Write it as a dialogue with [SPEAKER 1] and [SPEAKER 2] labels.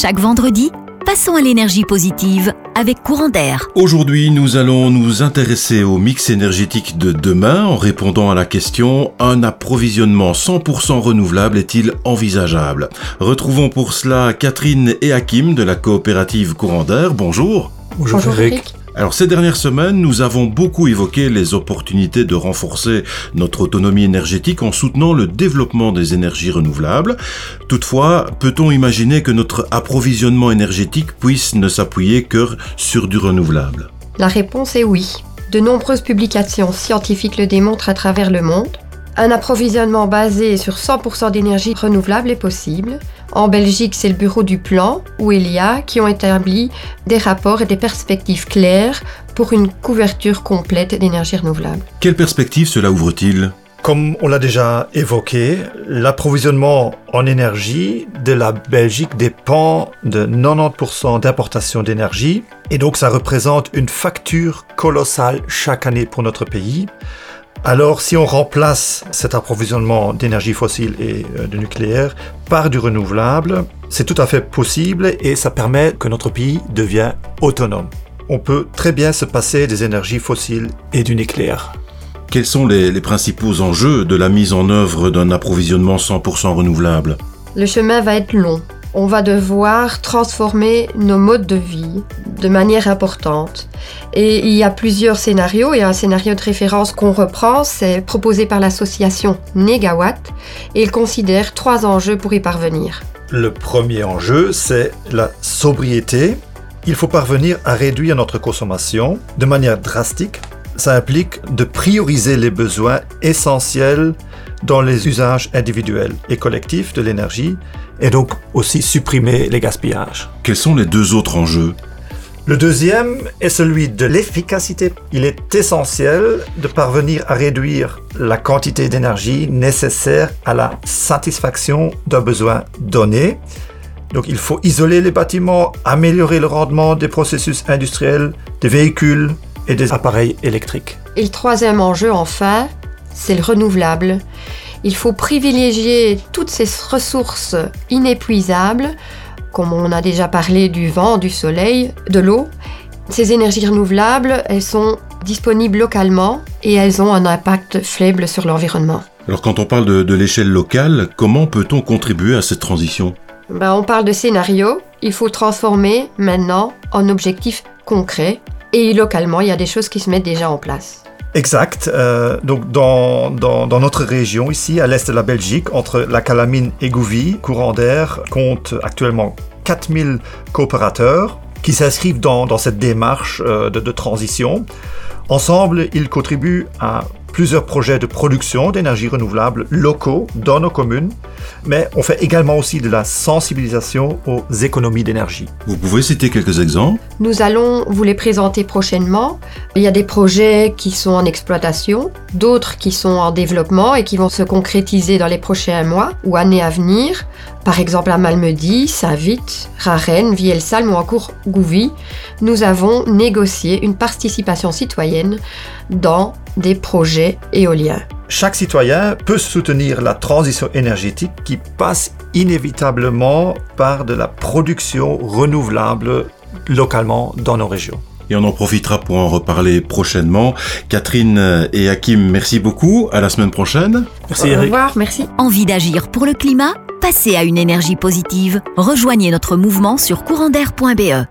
[SPEAKER 1] Chaque vendredi, passons à l'énergie positive avec courant d'air.
[SPEAKER 2] Aujourd'hui, nous allons nous intéresser au mix énergétique de demain en répondant à la question un approvisionnement 100% renouvelable est-il envisageable? Retrouvons pour cela Catherine et Hakim de la coopérative courant d'air. Bonjour.
[SPEAKER 3] Bonjour, Eric.
[SPEAKER 2] Alors ces dernières semaines, nous avons beaucoup évoqué les opportunités de renforcer notre autonomie énergétique en soutenant le développement des énergies renouvelables. Toutefois, peut-on imaginer que notre approvisionnement énergétique puisse ne s'appuyer que sur du renouvelable?
[SPEAKER 3] La réponse est oui. De nombreuses publications scientifiques le démontrent à travers le monde. Un approvisionnement basé sur 100% d'énergie renouvelable est possible. En Belgique, c'est le bureau du plan ou ELIA qui ont établi des rapports et des perspectives claires pour une couverture complète d'énergie renouvelable.
[SPEAKER 2] Quelle perspective cela ouvre-t-il?
[SPEAKER 4] Comme on l'a déjà évoqué, l'approvisionnement en énergie de la Belgique dépend de 90% d'importation d'énergie et donc ça représente une facture colossale chaque année pour notre pays. Alors si on remplace cet approvisionnement d'énergie fossile et euh, de nucléaire par du renouvelable, c'est tout à fait possible et ça permet que notre pays devienne autonome. On peut très bien se passer des énergies fossiles et du nucléaire.
[SPEAKER 2] Quels sont les, les principaux enjeux de la mise en œuvre d'un approvisionnement 100% renouvelable?
[SPEAKER 3] Le chemin va être long. On va devoir transformer nos modes de vie de manière importante. Et il y a plusieurs scénarios. A un scénario de référence qu'on reprend, c'est proposé par l'association Negawatt, et il considère trois enjeux pour y parvenir.
[SPEAKER 4] Le premier enjeu, c'est la sobriété. Il faut parvenir à réduire notre consommation de manière drastique. Ça implique de prioriser les besoins essentiels dans les usages individuels et collectifs de l'énergie et donc aussi supprimer les gaspillages.
[SPEAKER 2] Quels sont les deux autres enjeux?
[SPEAKER 4] Le deuxième est celui de l'efficacité. Il est essentiel de parvenir à réduire la quantité d'énergie nécessaire à la satisfaction d'un besoin donné. Donc il faut isoler les bâtiments, améliorer le rendement des processus industriels, des véhicules et des appareils électriques.
[SPEAKER 3] Et le troisième enjeu, enfin, c'est le renouvelable. Il faut privilégier toutes ces ressources inépuisables comme on a déjà parlé du vent, du soleil, de l'eau. Ces énergies renouvelables, elles sont disponibles localement et elles ont un impact faible sur l'environnement.
[SPEAKER 2] Alors quand on parle de, de l'échelle locale, comment peut-on contribuer à cette transition?
[SPEAKER 3] Ben, On parle de scénario. Il faut transformer maintenant en objectifs concrets. Et localement, il y a des choses qui se mettent déjà en place.
[SPEAKER 4] Exact. Euh, donc dans, dans, notre région, ici, à l'est de la Belgique, entre la Calamine et Gouvy, Courant d'Air compte actuellement 4000 coopérateurs qui s'inscrivent dans, dans, cette démarche euh, de transition. Ensemble, ils contribuent à plusieurs projets de production d'énergie renouvelable locaux dans nos communes, mais on fait également aussi de la sensibilisation aux économies d'énergie.
[SPEAKER 2] Vous pouvez citer quelques exemples?
[SPEAKER 3] Nous allons vous les présenter prochainement. Il y a des projets qui sont en exploitation, d'autres qui sont en développement et qui vont se concrétiser dans les prochains mois ou années à venir. Par exemple à Malmedy, Saint-Vite, Rarenne, Vielsalm ou encore Gouvy, nous avons négocié une participation citoyenne dans des projets éoliens.
[SPEAKER 4] Chaque citoyen peut soutenir la transition énergétique qui passe inévitablement par de la production renouvelable localement dans nos régions.
[SPEAKER 2] Et on en profitera pour en reparler prochainement. Catherine et Hakim, merci beaucoup. À la semaine prochaine.
[SPEAKER 4] Merci Eric.
[SPEAKER 3] Au revoir, merci.
[SPEAKER 1] Envie d'agir pour le climat? Passez à une énergie positive. Rejoignez notre mouvement sur courantair.be.